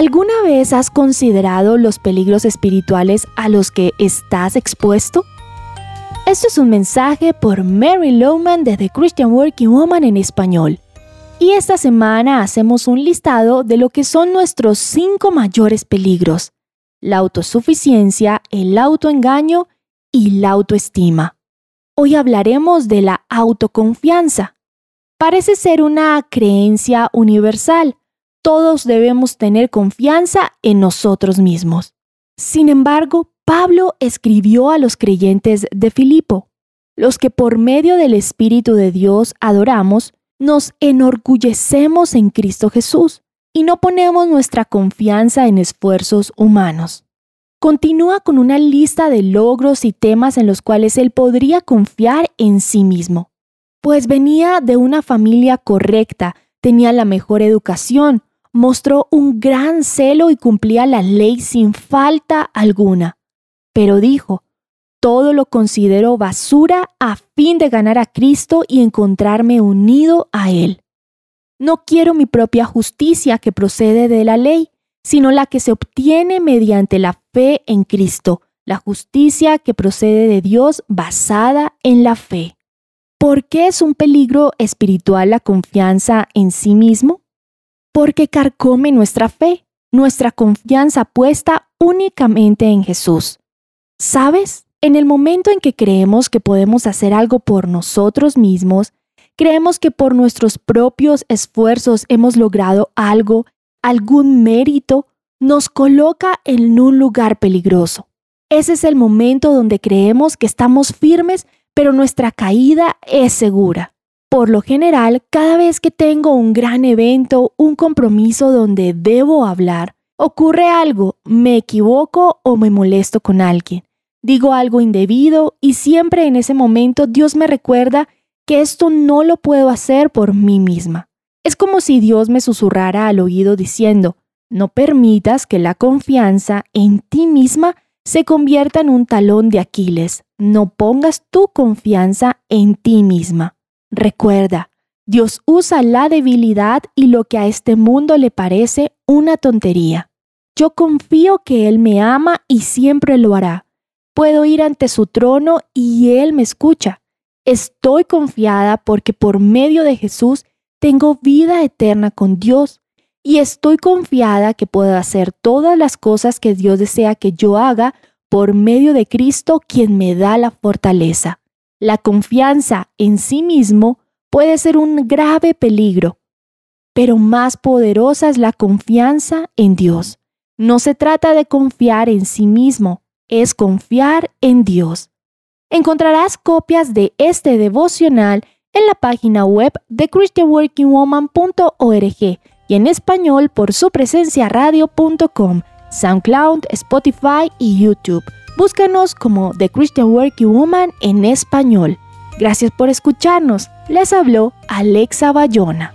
¿Alguna vez has considerado los peligros espirituales a los que estás expuesto? Esto es un mensaje por Mary Lowman de The Christian Working Woman en español. Y esta semana hacemos un listado de lo que son nuestros cinco mayores peligros. La autosuficiencia, el autoengaño y la autoestima. Hoy hablaremos de la autoconfianza. Parece ser una creencia universal. Todos debemos tener confianza en nosotros mismos. Sin embargo, Pablo escribió a los creyentes de Filipo, los que por medio del Espíritu de Dios adoramos, nos enorgullecemos en Cristo Jesús y no ponemos nuestra confianza en esfuerzos humanos. Continúa con una lista de logros y temas en los cuales él podría confiar en sí mismo, pues venía de una familia correcta, tenía la mejor educación, mostró un gran celo y cumplía la ley sin falta alguna pero dijo, todo lo considero basura a fin de ganar a Cristo y encontrarme unido a Él. No quiero mi propia justicia que procede de la ley, sino la que se obtiene mediante la fe en Cristo, la justicia que procede de Dios basada en la fe. ¿Por qué es un peligro espiritual la confianza en sí mismo? Porque carcome nuestra fe, nuestra confianza puesta únicamente en Jesús. ¿Sabes? En el momento en que creemos que podemos hacer algo por nosotros mismos, creemos que por nuestros propios esfuerzos hemos logrado algo, algún mérito, nos coloca en un lugar peligroso. Ese es el momento donde creemos que estamos firmes, pero nuestra caída es segura. Por lo general, cada vez que tengo un gran evento, un compromiso donde debo hablar, ocurre algo, me equivoco o me molesto con alguien digo algo indebido y siempre en ese momento Dios me recuerda que esto no lo puedo hacer por mí misma. Es como si Dios me susurrara al oído diciendo, no permitas que la confianza en ti misma se convierta en un talón de Aquiles. No pongas tu confianza en ti misma. Recuerda, Dios usa la debilidad y lo que a este mundo le parece una tontería. Yo confío que Él me ama y siempre lo hará puedo ir ante su trono y Él me escucha. Estoy confiada porque por medio de Jesús tengo vida eterna con Dios y estoy confiada que puedo hacer todas las cosas que Dios desea que yo haga por medio de Cristo quien me da la fortaleza. La confianza en sí mismo puede ser un grave peligro, pero más poderosa es la confianza en Dios. No se trata de confiar en sí mismo, es confiar en Dios. Encontrarás copias de este devocional en la página web de christianworkingwoman.org y en español por su presencia radio.com, SoundCloud, Spotify y YouTube. Búscanos como The Christian Working Woman en español. Gracias por escucharnos. Les habló Alexa Bayona.